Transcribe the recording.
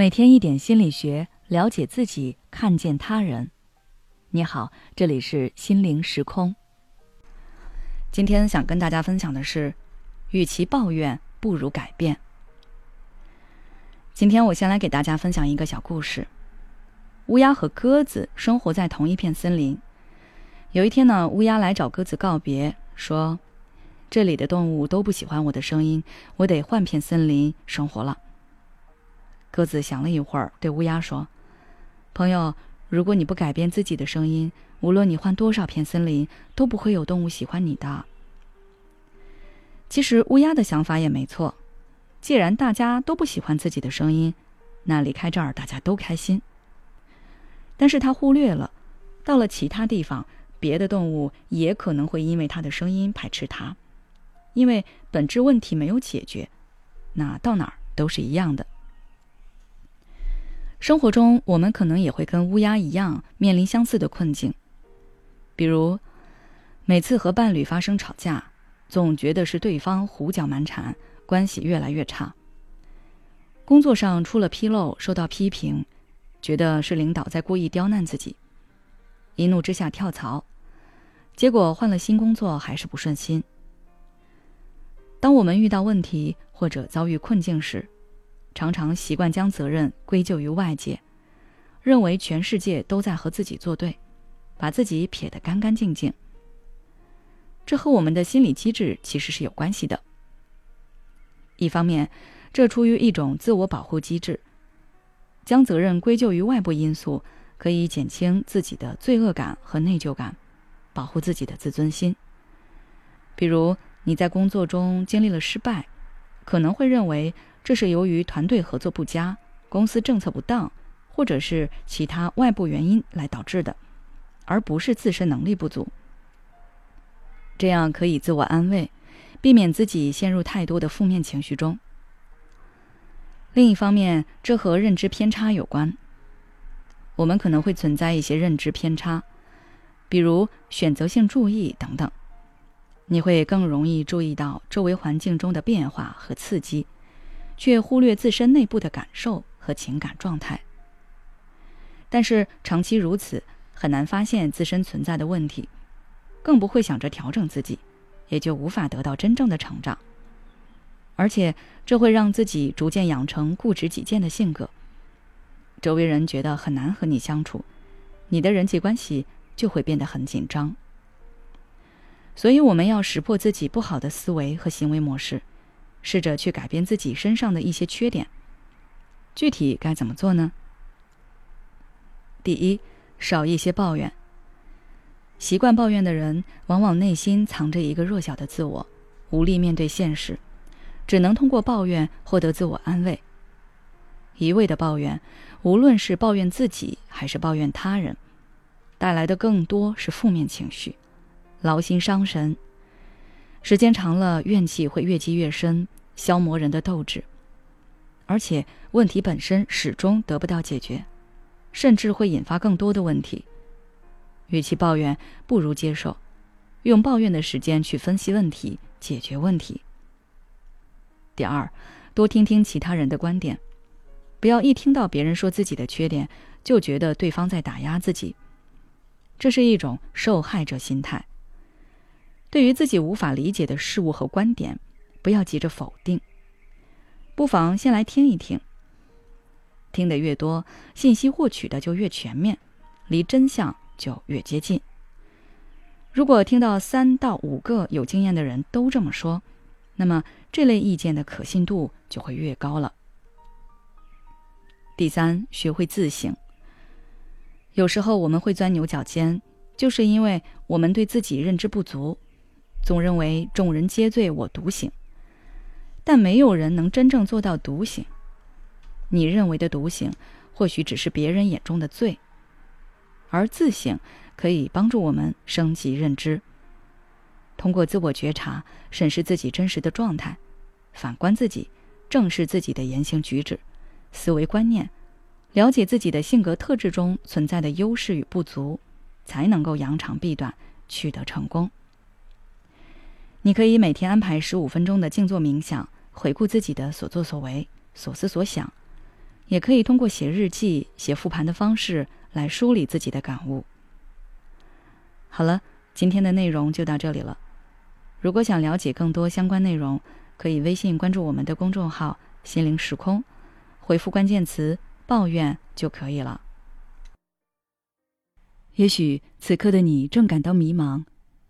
每天一点心理学，了解自己，看见他人。你好，这里是心灵时空。今天想跟大家分享的是，与其抱怨，不如改变。今天我先来给大家分享一个小故事：乌鸦和鸽子生活在同一片森林。有一天呢，乌鸦来找鸽子告别，说：“这里的动物都不喜欢我的声音，我得换片森林生活了。”鸽子想了一会儿，对乌鸦说：“朋友，如果你不改变自己的声音，无论你换多少片森林，都不会有动物喜欢你的。”其实乌鸦的想法也没错，既然大家都不喜欢自己的声音，那离开这儿大家都开心。但是他忽略了，到了其他地方，别的动物也可能会因为他的声音排斥他，因为本质问题没有解决，那到哪儿都是一样的。生活中，我们可能也会跟乌鸦一样面临相似的困境，比如，每次和伴侣发生吵架，总觉得是对方胡搅蛮缠，关系越来越差；工作上出了纰漏，受到批评，觉得是领导在故意刁难自己，一怒之下跳槽，结果换了新工作还是不顺心。当我们遇到问题或者遭遇困境时，常常习惯将责任归咎于外界，认为全世界都在和自己作对，把自己撇得干干净净。这和我们的心理机制其实是有关系的。一方面，这出于一种自我保护机制，将责任归咎于外部因素，可以减轻自己的罪恶感和内疚感，保护自己的自尊心。比如你在工作中经历了失败，可能会认为。这是由于团队合作不佳、公司政策不当，或者是其他外部原因来导致的，而不是自身能力不足。这样可以自我安慰，避免自己陷入太多的负面情绪中。另一方面，这和认知偏差有关。我们可能会存在一些认知偏差，比如选择性注意等等，你会更容易注意到周围环境中的变化和刺激。却忽略自身内部的感受和情感状态。但是长期如此，很难发现自身存在的问题，更不会想着调整自己，也就无法得到真正的成长。而且这会让自己逐渐养成固执己见的性格，周围人觉得很难和你相处，你的人际关系就会变得很紧张。所以我们要识破自己不好的思维和行为模式。试着去改变自己身上的一些缺点，具体该怎么做呢？第一，少一些抱怨。习惯抱怨的人，往往内心藏着一个弱小的自我，无力面对现实，只能通过抱怨获得自我安慰。一味的抱怨，无论是抱怨自己还是抱怨他人，带来的更多是负面情绪，劳心伤神。时间长了，怨气会越积越深，消磨人的斗志，而且问题本身始终得不到解决，甚至会引发更多的问题。与其抱怨，不如接受，用抱怨的时间去分析问题、解决问题。第二，多听听其他人的观点，不要一听到别人说自己的缺点，就觉得对方在打压自己，这是一种受害者心态。对于自己无法理解的事物和观点，不要急着否定，不妨先来听一听。听得越多，信息获取的就越全面，离真相就越接近。如果听到三到五个有经验的人都这么说，那么这类意见的可信度就会越高了。第三，学会自省。有时候我们会钻牛角尖，就是因为我们对自己认知不足。总认为众人皆醉我独醒，但没有人能真正做到独醒。你认为的独醒，或许只是别人眼中的醉，而自省可以帮助我们升级认知。通过自我觉察，审视自己真实的状态，反观自己，正视自己的言行举止、思维观念，了解自己的性格特质中存在的优势与不足，才能够扬长避短，取得成功。你可以每天安排十五分钟的静坐冥想，回顾自己的所作所为、所思所想，也可以通过写日记、写复盘的方式来梳理自己的感悟。好了，今天的内容就到这里了。如果想了解更多相关内容，可以微信关注我们的公众号“心灵时空”，回复关键词“抱怨”就可以了。也许此刻的你正感到迷茫，